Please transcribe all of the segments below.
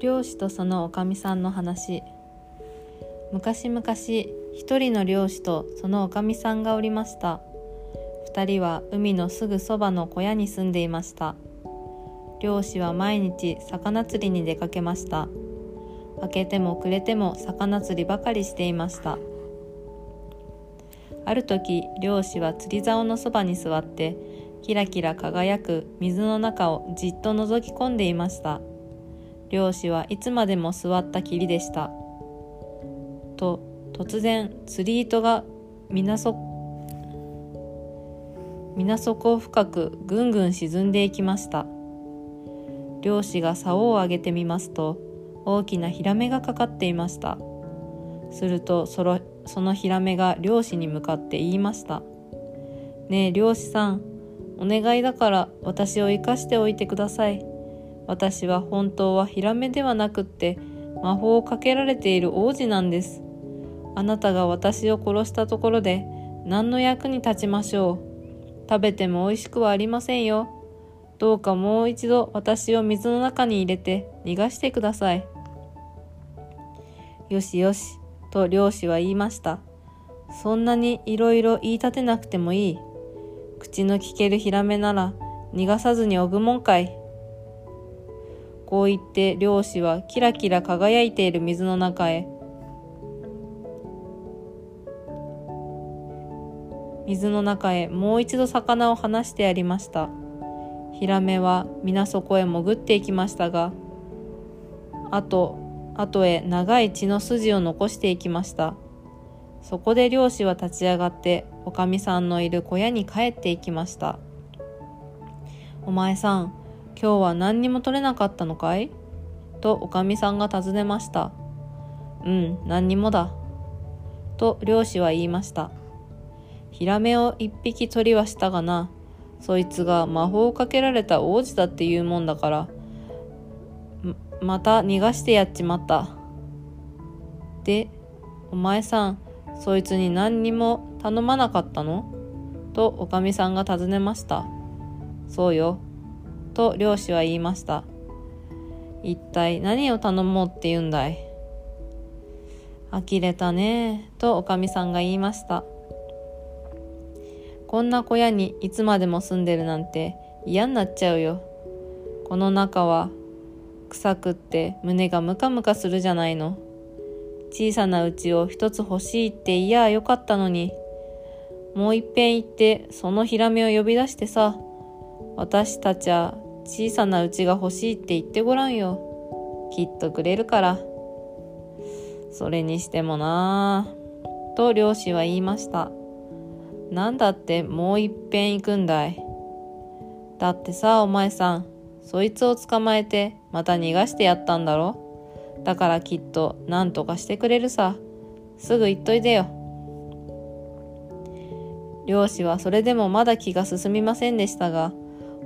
漁師とそのおかみさんの話。昔々一人の漁師とそのおかみさんがおりました。二人は海のすぐそばの小屋に住んでいました。漁師は毎日魚釣りに出かけました。明けても暮れても魚釣りばかりしていました。ある時漁師は釣り竿のそばに座ってキラキラ輝く水の中をじっと覗き込んでいました。漁師はいつまでも座ったきりでした。と突然釣り糸が水底を深くぐんぐん沈んでいきました。漁師が竿を上げてみますと大きなヒラメがかかっていました。するとそのそのヒラメが漁師に向かって言いました「ねえ漁師さんお願いだから私を生かしておいてください。私は本当はヒラメではなくって魔法をかけられている王子なんですあなたが私を殺したところで何の役に立ちましょう食べても美味しくはありませんよどうかもう一度私を水の中に入れて逃がしてください。よしよし、と漁師は言いました。そんなにいろいろ言い立てなくてもいい。口の聞けるヒラメなら逃がさずにおぐもんかい。こう言って漁師はキラキラ輝いている水の中へ。水の中へもう一度魚を放してやりました。ヒラメは皆底へ潜っていきましたがあと後へ長い血の筋を残していきました。そこで漁師は立ち上がっておかみさんのいる小屋に帰っていきました。お前さん今日は何にも取れなかったのかい？とおかみさんが尋ねました。うん何にもだ。と漁師は言いました。ヒラメを一匹取りはしたがなそいつが魔法をかけられた王子だっていうもんだからまた逃がしてやっちまった。でお前さんそいつに何にも頼まなかったの？とおかみさんが尋ねました。そうよ。と漁師は言いました一体何を頼もうって言うんだい？呆れたねとおかみさんが言いましたこんな小屋にいつまでも住んでるなんて嫌になっちゃうよ。この中は臭くって胸がムカムカするじゃないの。小さな家を一つ欲しいっていやよかったのに。もういっぺん行ってそのヒラメを呼び出してさ、私たちは小さな家が欲しいって言ってごらんよ。きっとくれるから。それにしてもなぁ、と漁師は言いました。なんだってもういっぺん行くんだい。だってさ、お前さん、そいつを捕まえてまた逃がしてやったんだろだからきっと何とかしてくれるさ。すぐ行っといでよ。漁師はそれでもまだ気が進みませんでしたが、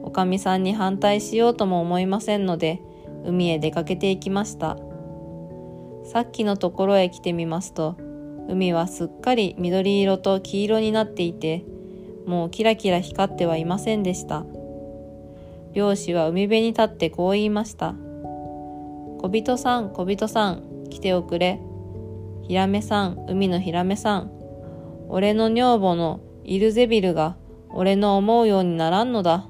おかみさんに反対しようとも思いませんので、海へ出かけていきました。さっきのところへ来てみますと、海はすっかり緑色と黄色になっていて、もうキラキラ光ってはいませんでした。漁師は海辺に立ってこう言いました。小人さん、小人さん、来ておくれ。ヒラメさん、海のヒラメさん。俺の女房のイルゼビルが俺の思うようにならんのだ。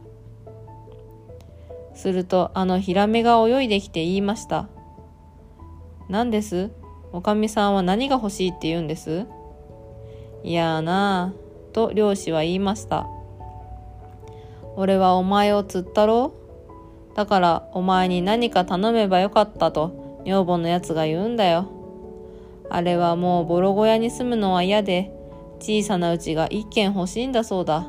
するとあのヒラメが泳いできて言いました。何です？おかみさんは何が欲しいって言うんです？いやーなあ、と漁師は言いました。俺はお前を釣ったろ？だからお前に何か頼めばよかったと女房のやつが言うんだよ。あれはもうボロ小屋に住むのは嫌で小さな家が一軒欲しいんだそうだ。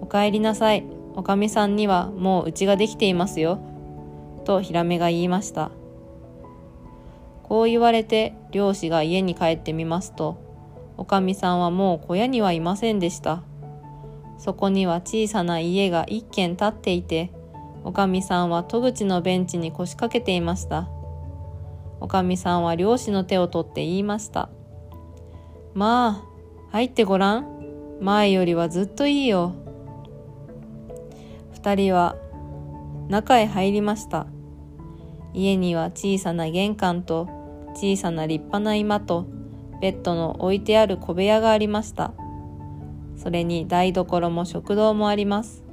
お帰りなさい。おかみさんにはもう家ができていますよ。とヒラメが言いました。こう言われて漁師が家に帰ってみますと、おかみさんはもう小屋にはいませんでした。そこには小さな家が一軒建っていて、おかみさんは戸口のベンチに腰掛けていました。おかみさんは漁師の手を取って言いました。まあ、入ってごらん。前よりはずっといいよ。二人は中へ入りました。家には小さな玄関と小さな立派な居間とベッドの置いてある小部屋がありました。それに台所も食堂もあります。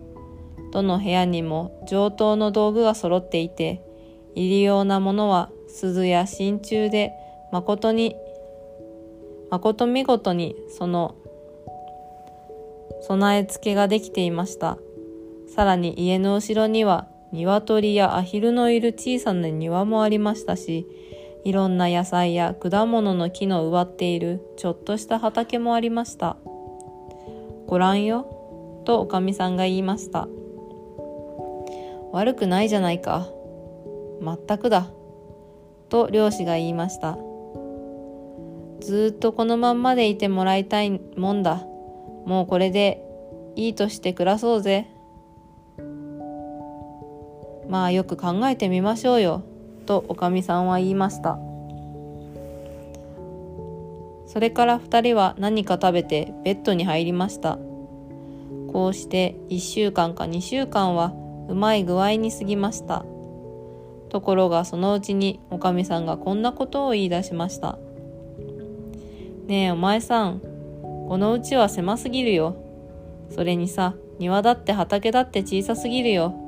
どの部屋にも上等の道具が揃っていて入り用なものは鈴や真鍮で誠に誠見事にその備え付けができていました。さらに家の後ろには鶏やアヒルのいる小さな庭もありましたしいろんな野菜や果物の木の植わっているちょっとした畑もありました。ご覧よとおかみさんが言いました。悪くないじゃないか。全くだ。と漁師が言いました。ずっとこのまんまでいてもらいたいもんだ。もうこれでいいとして暮らそうぜ。まあよく考えてみましょうよとおかみさんは言いました。それから2人は何か食べてベッドに入りました。こうして1週間か2週間はうまい具合に過ぎました。ところがそのうちにおかみさんがこんなことを言い出しました。ねえお前さんこのうちは狭すぎるよ。それにさ庭だって畑だって小さすぎるよ。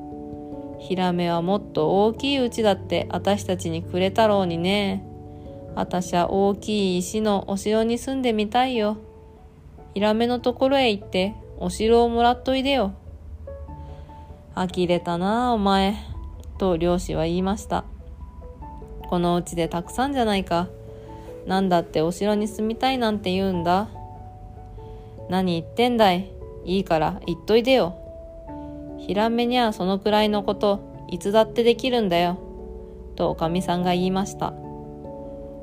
ヒラメはもっと大きいうちだって私たちにくれたろうにね。あたしゃ大きい石のお城に住んでみたいよ。ヒラメのところへ行ってお城をもらっといでよ。呆れたなあ、お前。と漁師は言いました。このうちでたくさんじゃないか。なんだってお城に住みたいなんて言うんだ。何言ってんだい。いいから言っといでよ。ヒラメにゃそのくらいのこと、いつだってできるんだよ。とおかみさんが言いました。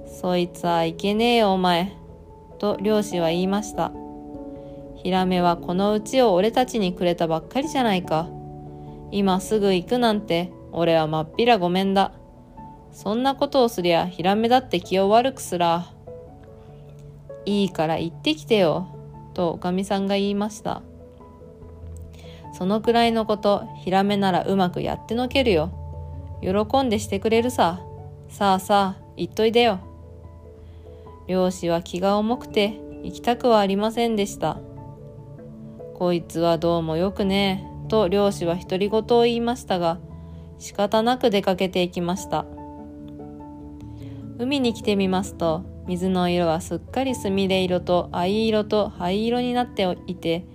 そいつはいけねえよお前。と漁師は言いました。ヒラメはこのうちを俺たちにくれたばっかりじゃないか。今すぐ行くなんて俺はまっぴらごめんだ。そんなことをすりゃヒラメだって気を悪くすら。いいから行ってきてよ。とおかみさんが言いました。そのくらいのこと、ヒラメならうまくやってのけるよ。喜んでしてくれるさ。さあさあ、言っといでよ。漁師は気が重くて行きたくはありませんでした。こいつはどうもよくねえ、と漁師は独り言を言いましたが、仕方なく出かけていきました。海に来てみますと、水の色はすっかりすみれ色と藍色と灰色になっていて、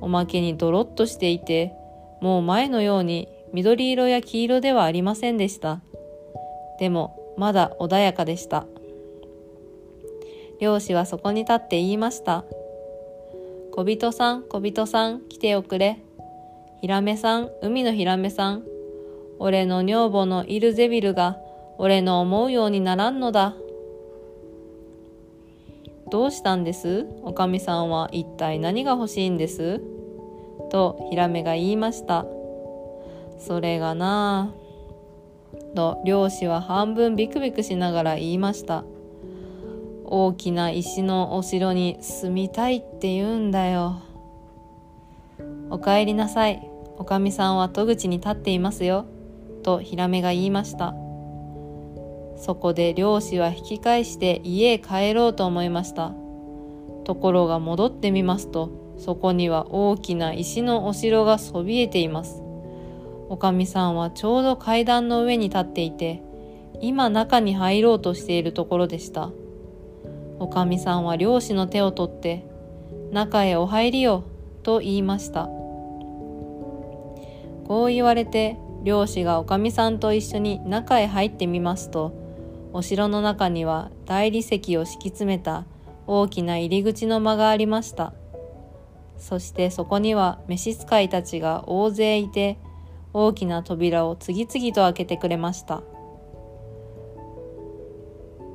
おまけにドロッとしていて、もう前のように緑色や黄色ではありませんでした。でも、まだ穏やかでした。漁師はそこに立って言いました。小人さん、小人さん、来ておくれ。ヒラメさん、海のヒラメさん。俺の女房のイルゼビルが、俺の思うようにならんのだ。どうしたんです？おかみさんは一体何が欲しいんです？とヒラメが言いました。それがなぁ。と漁師は半分ビクビクしながら言いました。大きな石のお城に住みたいって言うんだよ。お帰りなさい。おかみさんは戸口に立っていますよ。とヒラメが言いました。そこで漁師は引き返して家へ帰ろうと思いました。ところが戻ってみますと、そこには大きな石のお城がそびえています。おかみさんはちょうど階段の上に立っていて、今中に入ろうとしているところでした。おかみさんは漁師の手を取って、中へお入りよ、と言いました。こう言われて、漁師がおかみさんと一緒に中へ入ってみますと、お城の中には大理石を敷き詰めた大きな入り口の間がありました。そしてそこには召使いたちが大勢いて、大きな扉を次々と開けてくれました。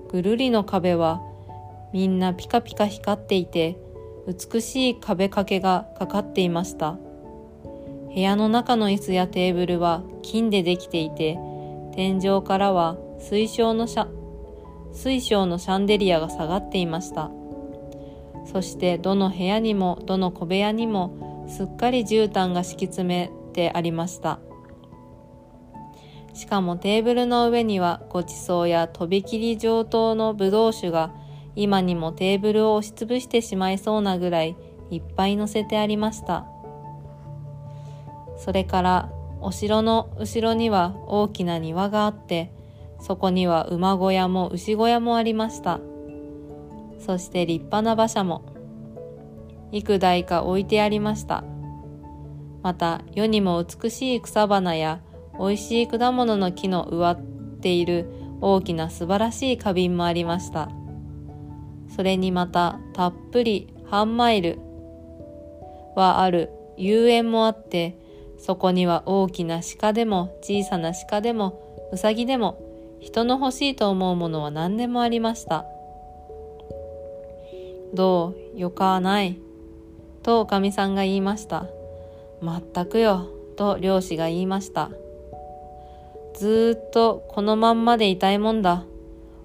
ぐるりの壁はみんなピカピカ光っていて、美しい壁掛けがかかっていました。部屋の中の椅子やテーブルは金でできていて、天井からは水晶のシャ水晶のシャンデリアが下がっていました。そしてどの部屋にもどの小部屋にもすっかり絨毯が敷き詰めてありました。しかもテーブルの上にはごちそうやとびきり上等のぶどう酒が今にもテーブルを押しつぶしてしまいそうなぐらいいっぱい乗せてありました。それからお城の後ろには大きな庭があってそこには馬小屋も牛小屋もありました。そして立派な馬車も。幾台か置いてありました。また世にも美しい草花や美味しい果物の木の植わっている大きな素晴らしい花瓶もありました。それにまたたっぷり半マイルはある遊園もあってそこには大きな鹿でも小さな鹿でもうさぎでも人の欲しいと思うものは何でもありました。どう？よかない。とおかみさんが言いました。まったくよ。と漁師が言いました。ずっとこのまんまでいたいもんだ。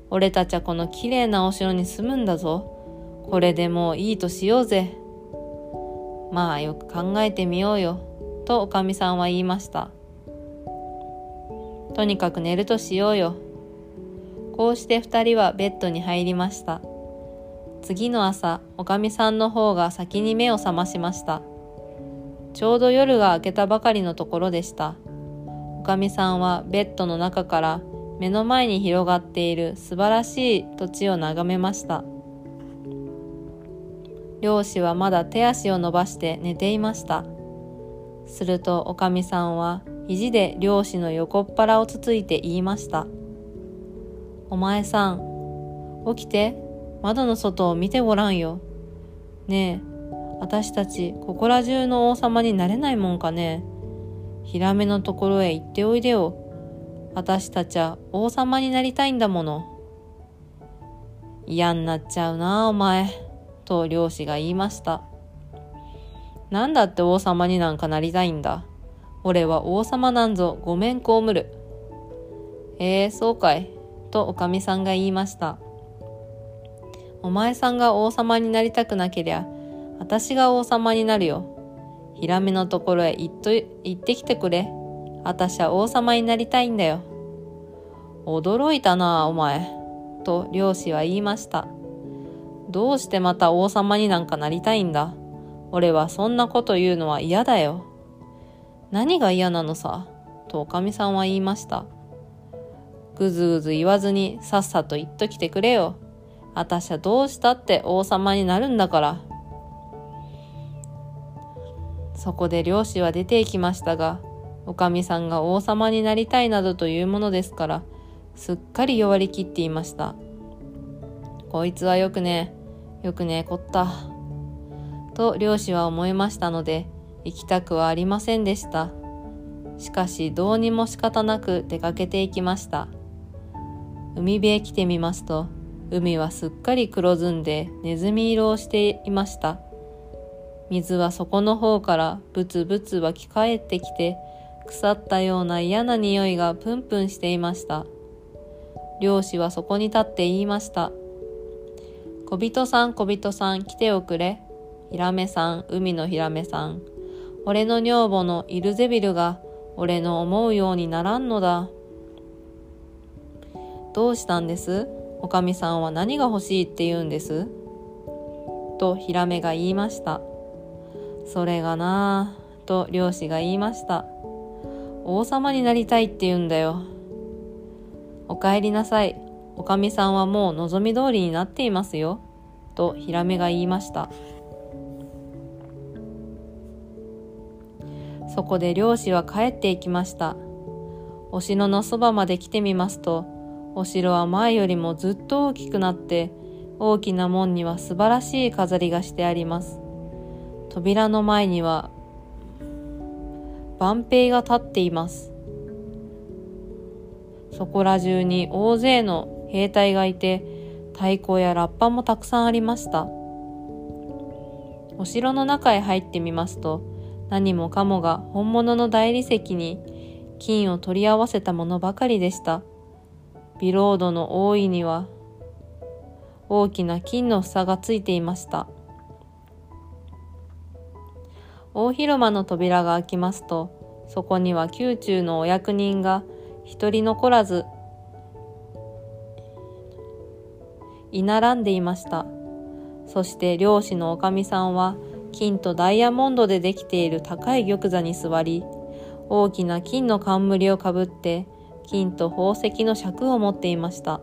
俺たちはこの綺麗なお城に住むんだぞ。これでもういいとしようぜ。まあよく考えてみようよ。とおかみさんは言いました。とにかく寝るとしようよ。こうして二人はベッドに入りました。次の朝おかみさんの方が先に目を覚ましました。ちょうど夜が明けたばかりのところでした。おかみさんはベッドの中から目の前に広がっている素晴らしい土地を眺めました。漁師はまだ手足を伸ばして寝ていました。するとおかみさんは肘で漁師の横っ腹をつついて言いました。お前さん起きて。窓の外を見てごらんよ。ねえ私たちここら中の王様になれないもんかね。ヒラメのところへ行っておいでよ。私たちは王様になりたいんだもの。嫌になっちゃうなお前。と漁師が言いました。なんだって王様になんかなりたいんだ。俺は王様なんぞ。ごめんこむる。ええー、そうかい。とおかみさんが言いました。お前さんが王様になりたくなけりゃ、私が王様になるよ。ヒラメのところへ行っと行ってきてくれ。私は王様になりたいんだよ。驚いたなお前。と漁師は言いました。どうしてまた王様になんかなりたいんだ？俺はそんなこと言うのは嫌だよ。何が嫌なのさ、とおかみさんは言いました。ぐずぐず言わずにさっさと言っときてくれよ。あたしゃどうしたって王様になるんだから。そこで漁師は出て行きましたが、おかみさんが王様になりたいなどというものですから、すっかり弱りきっていました。こいつはよくね、よくねこった。と漁師は思いましたので行きたくはありませんでしたしかしどうにも仕方なく出かけていきました海辺へ来てみますと海はすっかり黒ずんでネズミ色をしていました水は底の方からブツブツ湧き返ってきて腐ったような嫌な匂いがプンプンしていました漁師はそこに立って言いました小人さん小人さん来ておくれヒラメさん、海のヒラメさん。俺の女房のイルゼビルが俺の思うようにならんのだ。どうしたんです？おかみさんは何が欲しいって言うんです？とヒラメが言いました。それがなぁ、と漁師が言いました。王様になりたいって言うんだよ。お帰りなさい。おかみさんはもう望み通りになっていますよ。とヒラメが言いました。そこで漁師は帰っていきました。お城のそばまで来てみますと、お城は前よりもずっと大きくなって、大きな門には素晴らしい飾りがしてあります。扉の前には、万兵が立っています。そこら中に大勢の兵隊がいて、太鼓やラッパもたくさんありました。お城の中へ入ってみますと、何もかもが本物の大理石に金を取り合わせたものばかりでした。ビロードの大いには大きな金の房がついていました。大広間の扉が開きますと、そこには宮中のお役人が一人残らず居並んでいましたそして漁師のおかみさんは金とダイヤモンドでできている高い玉座に座り大きな金の冠をかぶって金と宝石の尺を持っていました。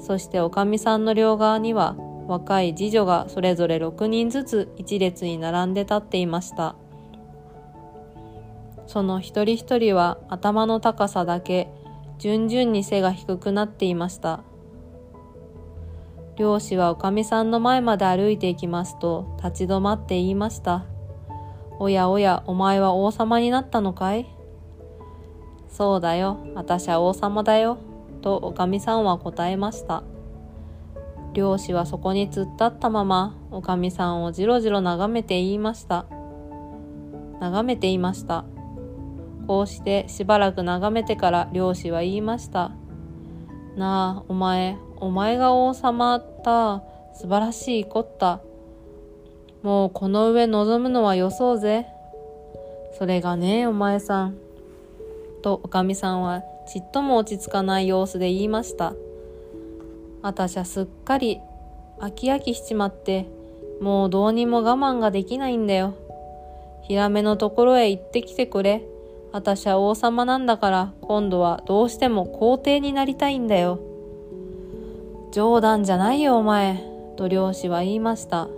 そしておかみさんの両側には若い次女がそれぞれ6人ずつ一列に並んで立っていました。その一人一人は頭の高さだけ順々に背が低くなっていました。漁師はおかみさんの前まで歩いていきますと立ち止まって言いました。おやおやお前は王様になったのかい？そうだよ。私は王様だよ。とおかみさんは答えました。漁師はそこに突っ立ったままおかみさんをじろじろ眺めて言いました。眺めていました。こうしてしばらく眺めてから漁師は言いました。なあお前お前が王様だ。素晴らしいこった。もうこの上望むのはよそうぜ。それがねお前さん。とおかみさんはちっとも落ち着かない様子で言いました。私はすっかり飽き飽きしちまってもうどうにも我慢ができないんだよ。ヒラメのところへ行ってきてくれ。私は王様なんだから今度はどうしても皇帝になりたいんだよ。冗談じゃないよお前と漁師は言いました。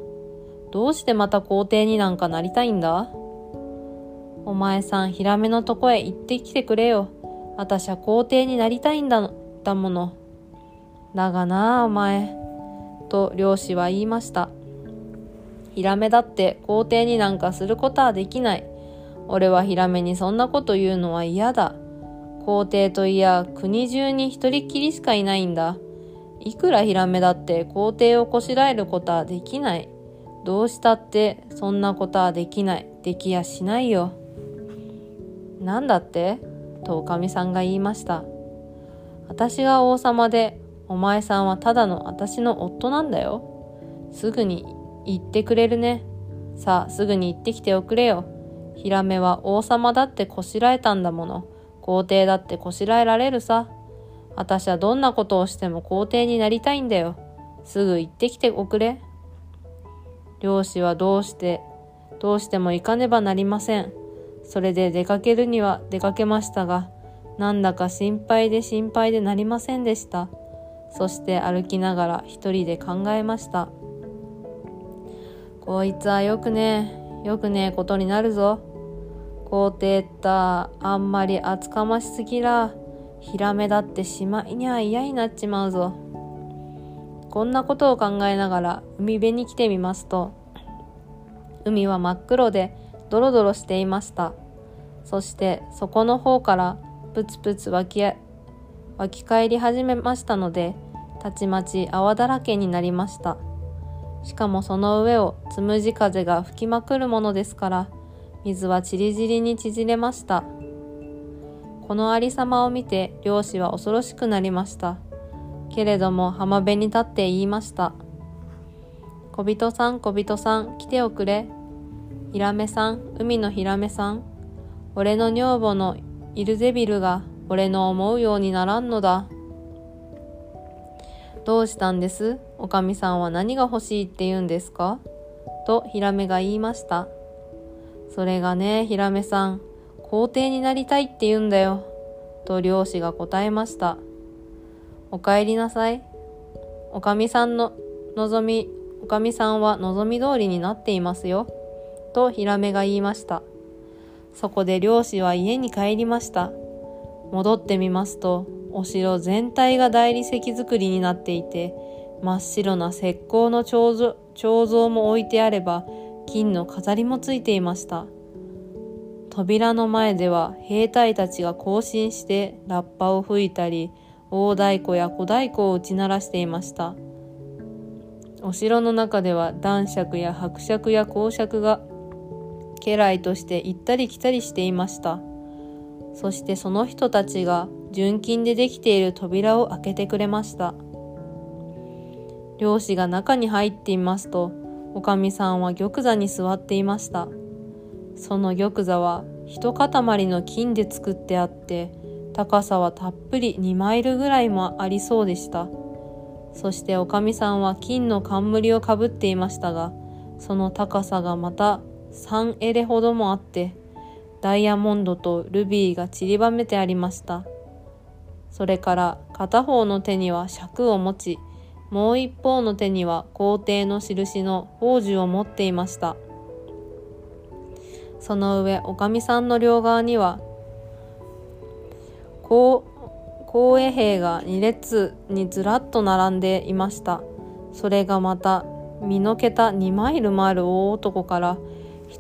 どうしてまた皇帝になんかなりたいんだ？お前さんヒラメのとこへ行ってきてくれよ。私は皇帝になりたいんだだもの。だがなお前。と漁師は言いました。ヒラメだって皇帝になんかすることはできない。俺はヒラメにそんなこと言うのは嫌だ。皇帝といや国中に一人きりしかいないんだ。いくらヒラメだって皇帝をこしらえることはできない。どうしたってそんなことはできない。できやしないよ。なんだって？とおかみさんが言いました。私が王様でお前さんはただの私の夫なんだよ。すぐに言ってくれるね。さあすぐに行ってきておくれよ。ヒラメは王様だってこしらえたんだもの。皇帝だってこしらえられるさ。私はどんなことをしても皇帝になりたいんだよ。すぐ行ってきておくれ。漁師はどうしてどうしても行かねばなりません。それで出かけるには出かけましたが、なんだか心配で心配でなりませんでした。そして歩きながら一人で考えました。こいつはよくね、よくねえことになるぞ。皇帝ったあんまり厚かましすぎら、ヒラメだってしまいには嫌になっちまうぞ。こんなことを考えながら海辺に来てみますと、海は真っ黒でドロドロしていました。そして底の方からプツプツ湧き湧き返り始めましたのでたちまち泡だらけになりました。しかもその上をつむじ風が吹きまくるものですから水はちりぢりに縮れました。このありさまを見て漁師は恐ろしくなりました。けれども浜辺に立って言いました小人さん小人さん来ておくれ。ヒラメさん、海のヒラメさん、俺の女房のイルゼビルが俺の思うようにならんのだ。どうしたんです？おかみさんは何が欲しいって言うんですか？とヒラメが言いました。それがね、ヒラメさん、皇帝になりたいって言うんだよ。と漁師が答えました。お帰りなさい。おかみさんの望み、おかみさんは望み通りになっていますよ。とヒラメが言いました。そこで漁師は家に帰りました。戻ってみますと、お城全体が大理石造りになっていて、真っ白な石膏の彫像も置いてあれば、金の飾りもついていました。扉の前では兵隊たちが行進してラッパを吹いたり、大太鼓や小太鼓を打ち鳴らしていました。お城の中では男爵や伯爵や公爵が家来として行ったり来たりしていました。そしてその人たちが純金でできている扉を開けてくれました。漁師が中に入っていますとおかみさんは玉座に座っていました。その玉座は一塊の金で作ってあって高さはたっぷり2マイルぐらいもありそうでした。そしておかみさんは金の冠をかぶっていましたがその高さがまた3エレほどもあってダイヤモンドとルビーが散りばめてありました。それから片方の手には尺を持ちもう一方の手には皇帝の印の宝珠を持っていました。その上おかみさんの両側には公衛兵が2列にずらっと並んでいました。それがまた身の桁2マイルもある大男から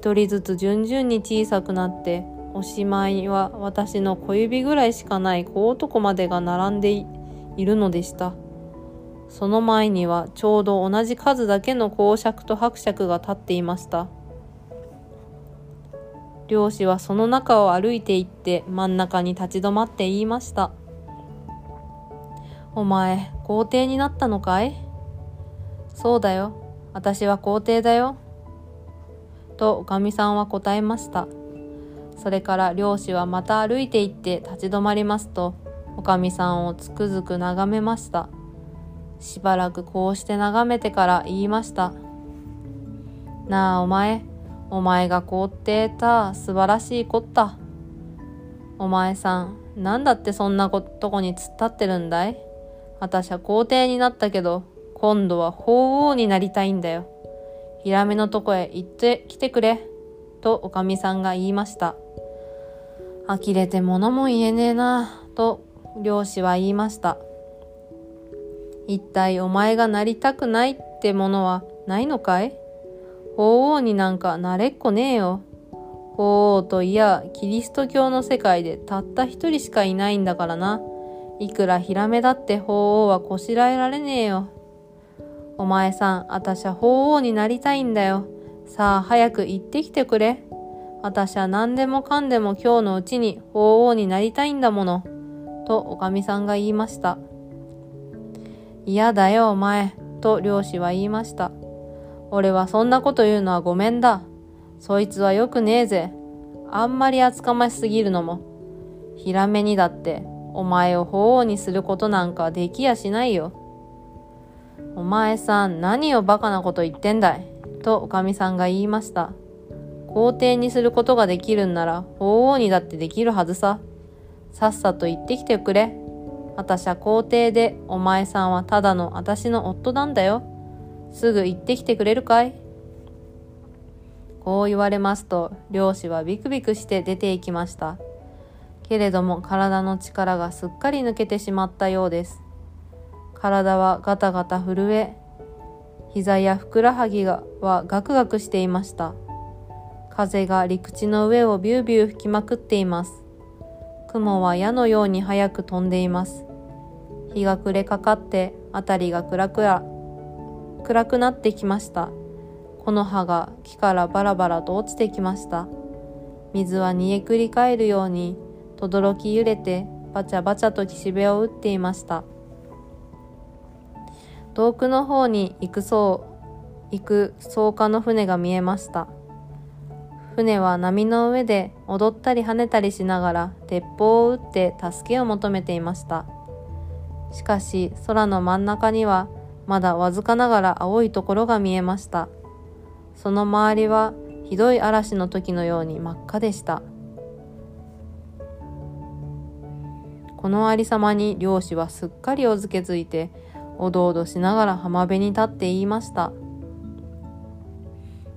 一人ずつ順々に小さくなっておしまいは私の小指ぐらいしかない小男までが並んでいるのでした。その前にはちょうど同じ数だけの公爵と伯爵が立っていました。漁師はその中を歩いて行って真ん中に立ち止まって言いました。お前皇帝になったのかい？そうだよ。私は皇帝だよ。とおかみさんは答えましたそれから漁師はまた歩いて行って立ち止まりますとおかみさんをつくづく眺めましたしばらくこうして眺めてから言いましたなあお前お前が凍ってた素晴らしいこった。お前さん、なんだってそんなとこに突っ立ってるんだい？私は皇帝になったけど、今度は法王になりたいんだよ。ヒラメのとこへ行ってきてくれ。とおかみさんが言いました。呆れて物も言えねえな、と漁師は言いました。一体お前がなりたくないってものはないのかい法王になんかなれっこねえよ。法王といや、キリスト教の世界でたった一人しかいないんだからな。いくらヒラメだって法王はこしらえられねえよ。お前さん、あたしは法王になりたいんだよ。さあ、早く行ってきてくれ。あたしは何でもかんでも今日のうちに法王になりたいんだもの。とおかみさんが言いました。嫌だよ、お前。と漁師は言いました。俺はそんなこと言うのはごめんだ。そいつはよくねえぜ。あんまり厚かましすぎるのも。ひらめにだって、お前を法王にすることなんかできやしないよ。お前さん、何をバカなこと言ってんだい？とおかみさんが言いました。皇帝にすることができるんなら、法王にだってできるはずさ。さっさと言ってきてくれ。私は皇帝で、お前さんはただの私の夫なんだよ。すぐ行ってきてくれるかい？こう言われますと、漁師はビクビクして出て行きました。けれども体の力がすっかり抜けてしまったようです。体はガタガタ震え、膝やふくらはぎはガクガクしていました。風が陸地の上をビュービュー吹きまくっています。雲は矢のように速く飛んでいます。日が暮れかかって辺りが暗々暗くなってきました。木の葉が木からバラバラと落ちてきました。水は煮えくり返るように、とどろき揺れて、バチャバチャと岸辺を打っていました。遠くの方に行くそう、行く草加の船が見えました。船は波の上で踊ったり跳ねたりしながら鉄砲を撃って助けを求めていました。しかし空の真ん中にはまだわずかながら青いところが見えました。その周りはひどい嵐の時のように真っ赤でした。このありさまに漁師はすっかりおづけづいて、おどおどしながら浜辺に立って言いました。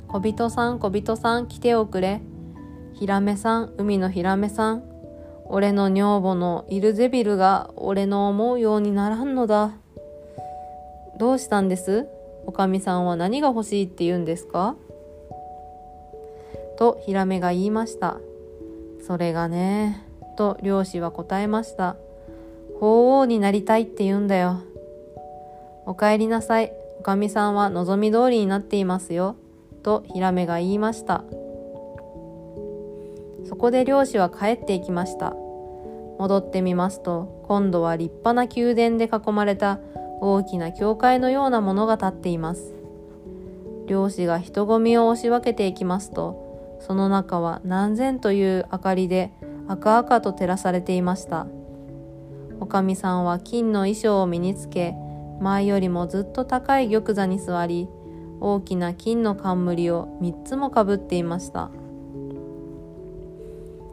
小人さん、小人さん、来ておくれ。ヒラメさん、海のヒラメさん。俺の女房のイルゼビルが俺の思うようにならんのだ。どうしたんです？おかみさんは何が欲しいって言うんですか？とヒラメが言いました。それがね、と漁師は答えました。法王になりたいって言うんだよ。お帰りなさい。おかみさんは望み通りになっていますよ。とヒラメが言いました。そこで漁師は帰っていきました。戻ってみますと、今度は立派な宮殿で囲まれた大きな教会のようなものが立っています。漁師が人混みを押し分けていきますと、その中は何千という明かりで赤々と照らされていました。おかみさんは金の衣装を身につけ前よりもずっと高い玉座に座り大きな金の冠を3つもかぶっていました。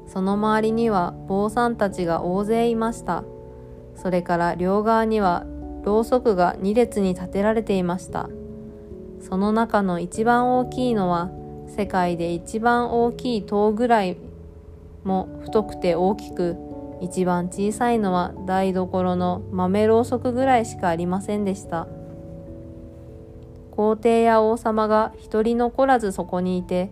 その周りには坊さんたちが大勢いました。それから両側にはろうそくが2列に立てられていました。その中の一番大きいのは世界で一番大きい塔ぐらいも太くて大きく一番小さいのは台所の豆ろうそくぐらいしかありませんでした。皇帝や王様が一人残らずそこにいて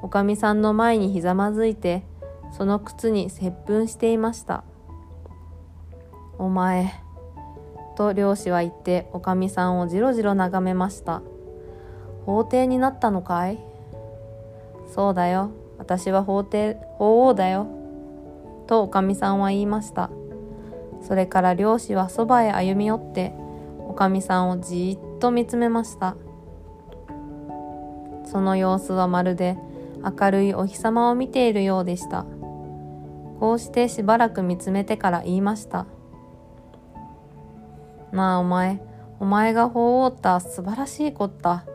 おかみさんの前にひざまずいてその靴に接吻していました。お前と漁師は言っておかみさんをじろじろ眺めました。法廷になったのかい？そうだよ。私は法廷法王だよ。とおかみさんは言いました。それから漁師はそばへ歩み寄っておかみさんをじーっと見つめました。その様子はまるで明るいお日様を見ているようでした。こうしてしばらく見つめてから言いました。なあお前お前が法王った素晴らしいこった。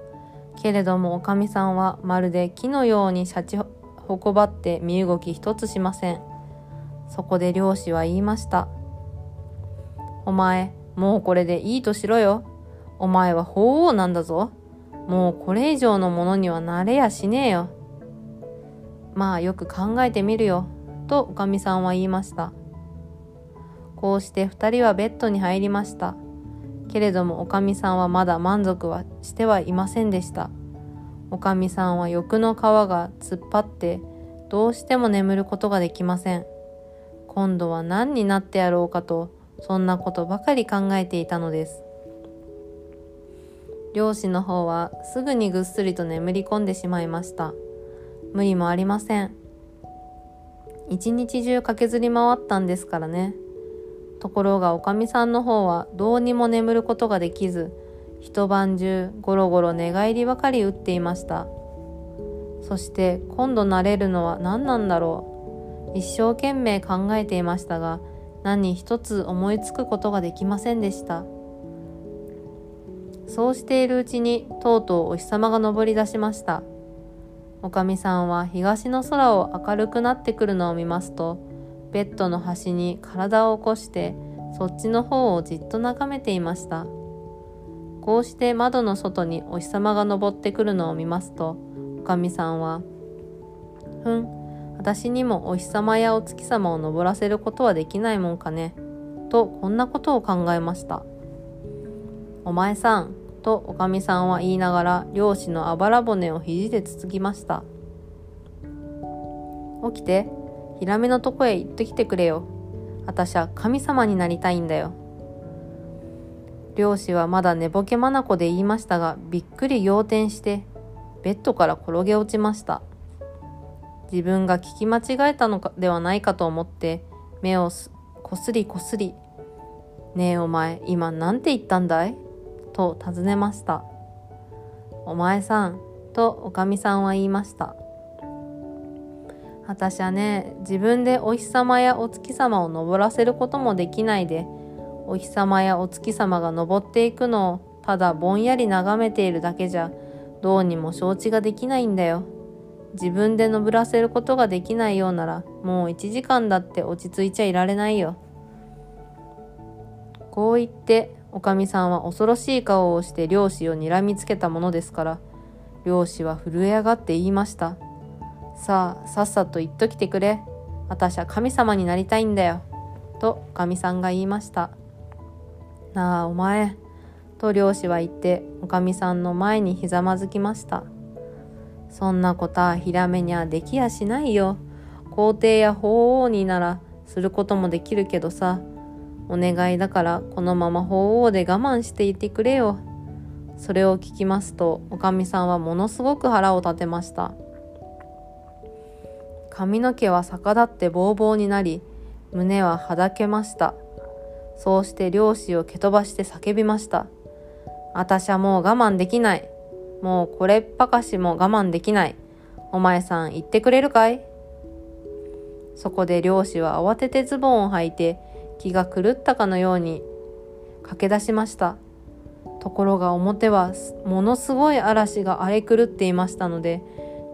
けれどもおかみさんはまるで木のようにシャチほこばって身動き一つしません。そこで漁師は言いました。お前もうこれでいいとしろよ。お前は法王なんだぞ。もうこれ以上のものにはなれやしねえよ。まあよく考えてみるよ。とおかみさんは言いました。こうして二人はベッドに入りました。けれどもおかみさんはまだ満足はしてはいませんでした。おかみさんは欲の皮が突っ張ってどうしても眠ることができません。今度は何になってやろうかとそんなことばかり考えていたのです。漁師の方はすぐにぐっすりと眠り込んでしまいました。無理もありません。一日中駆けずり回ったんですからね。ところがおかみさんの方はどうにも眠ることができず一晩中ゴロゴロ寝返りばかり打っていました。そして今度慣れるのは何なんだろう。一生懸命考えていましたが何一つ思いつくことができませんでした。そうしているうちにとうとうお日様が昇り出しました。おかみさんは東の空を明るくなってくるのを見ますとベッドの端に体を起こしてそっちの方をじっと眺めていました。こうして窓の外にお日様が昇ってくるのを見ますとおかみさんは「ふん私にもお日様やお月様を昇らせることはできないもんかね」とこんなことを考えました「お前さん」とおかみさんは言いながら漁師のあばら骨を肘でつつきました「起きてヒラメのとこへ行ってきてくれよ。私は神様になりたいんだよ」漁師はまだ寝ぼけ眼で言いましたがびっくり仰天してベッドから転げ落ちました。自分が聞き間違えたのではないかと思って目をこすりこすり「ねえお前今何て言ったんだい?」と尋ねました「お前さん」とおかみさんは言いました私はね自分でお日様やお月様を登らせることもできないでお日様やお月様が昇っていくのをただぼんやり眺めているだけじゃどうにも承知ができないんだよ。自分で登らせることができないようならもう1時間だって落ち着いちゃいられないよ。こう言っておかみさんは恐ろしい顔をして漁師をにらみつけたものですから漁師は震え上がって言いました。さあさっさと言っときてくれ。私は神様になりたいんだよ。とおかみさんが言いました。なあお前」と漁師は言っておかみさんの前にひざまずきましたそんなことはひらめにゃできやしないよ。皇帝や法王にならすることもできるけどさ。お願いだからこのまま法王で我慢していてくれよ。それを聞きますとおかみさんはものすごく腹を立てました。髪の毛は逆立ってぼうぼうになり胸ははだけました。そうして漁師を蹴飛ばして叫びました。私はもう我慢できない。もうこれっぱかしも我慢できない。お前さん言ってくれるかい？そこで漁師は慌ててズボンを履いて気が狂ったかのように駆け出しました。ところが表はものすごい嵐が荒れ狂っていましたので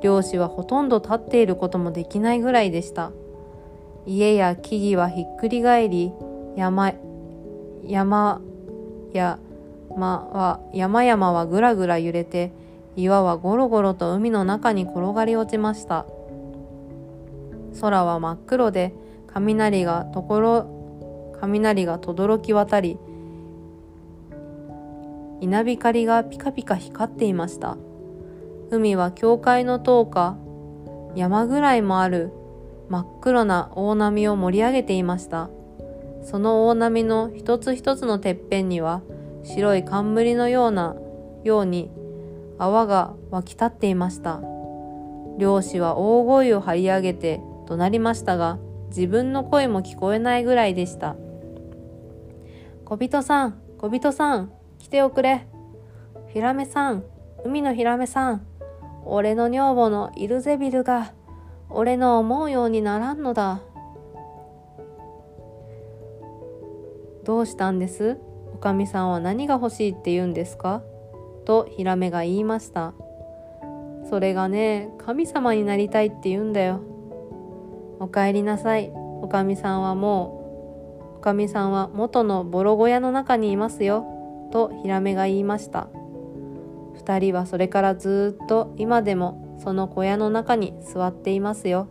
漁師はほとんど立っていることもできないぐらいでした。家や木々はひっくり返り山山やまは山々はぐらぐら揺れて岩はゴロゴロと海の中に転がり落ちました。空は真っ黒で雷がところ雷が轟き渡り稲光がピカピカ光っていました。海は教会の塔か山ぐらいもある真っ黒な大波を盛り上げていました。その大波の一つ一つのてっぺんには白い冠のようなように泡が湧き立っていました。漁師は大声を張り上げて怒鳴りましたが自分の声も聞こえないぐらいでした。小人さん小人さん来ておくれ。ヒラメさん海のヒラメさん俺の女房のイルゼビルが俺の思うようにならんのだ。どうしたんです？かみさんは何が欲しいって言うんですか？とヒラメが言いました。それがね神様になりたいって言うんだよ。おかえりなさい。おかみさんはもうおかみさんは元のボロ小屋の中にいますよ。とヒラメが言いました。二人はそれからずっと今でもその小屋の中に座っていますよ。